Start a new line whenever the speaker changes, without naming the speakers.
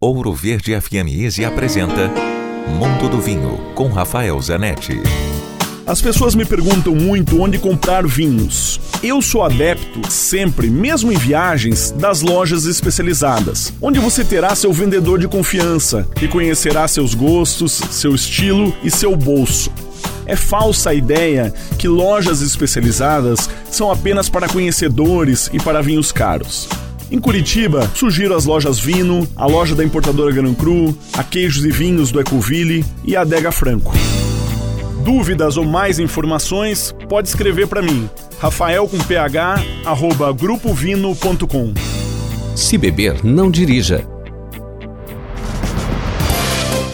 Ouro Verde FM Easy apresenta Mundo do Vinho com Rafael Zanetti.
As pessoas me perguntam muito onde comprar vinhos. Eu sou adepto, sempre, mesmo em viagens, das lojas especializadas, onde você terá seu vendedor de confiança, que conhecerá seus gostos, seu estilo e seu bolso. É falsa a ideia que lojas especializadas são apenas para conhecedores e para vinhos caros. Em Curitiba, sugiro as lojas Vino, a loja da importadora Gran Cru, a Queijos e Vinhos do Ecoville e a Adega Franco. Dúvidas ou mais informações, pode escrever para mim, rafael com ph, arroba grupovino.com.
Se beber, não dirija.